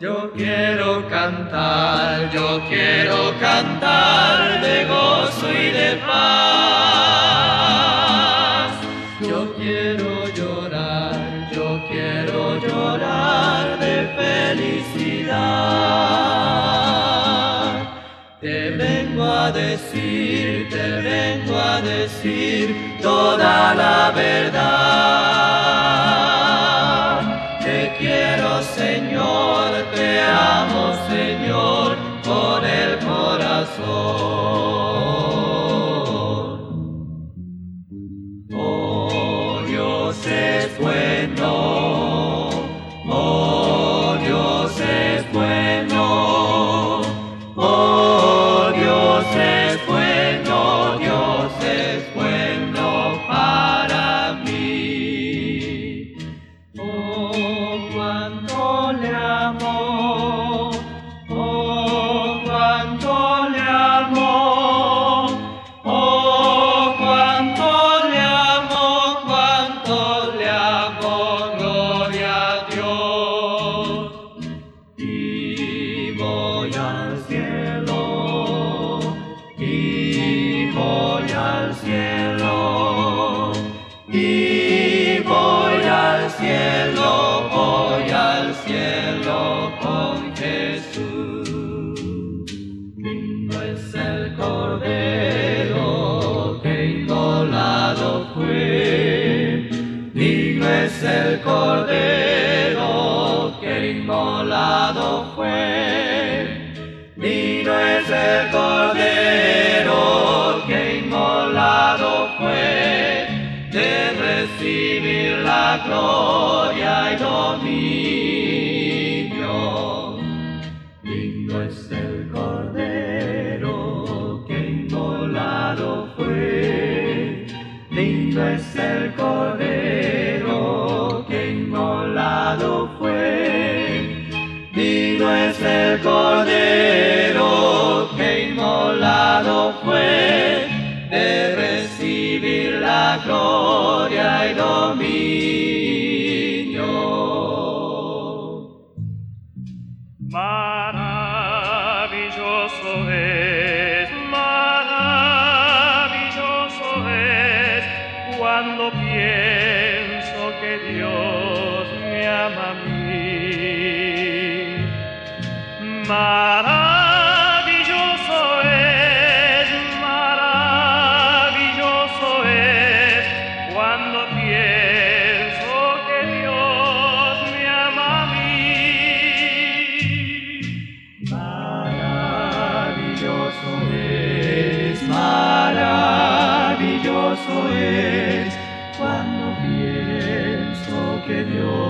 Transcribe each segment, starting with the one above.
Yo quiero cantar, yo quiero cantar de gozo y de paz. Yo quiero llorar, yo quiero llorar de felicidad. Te vengo a decir, te vengo a decir toda la verdad. Te quiero Señor, te amo Señor fue, digno es el cordero que inmolado fue de recibir la gloria y dominio. Digno es el cordero que inmolado fue, digno es el cordero el cordero que inmolado fue de recibir la gloria y dominio. Maravilloso es, maravilloso es cuando pienso que Dios Maravilloso es, maravilloso es cuando pienso que Dios me ama a mí. Maravilloso es, maravilloso es cuando pienso que Dios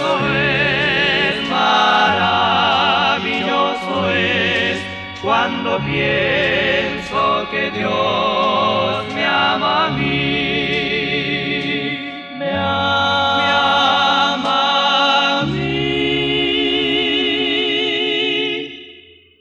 Maravilloso es, maravilloso es cuando pienso que Dios me ama a mí.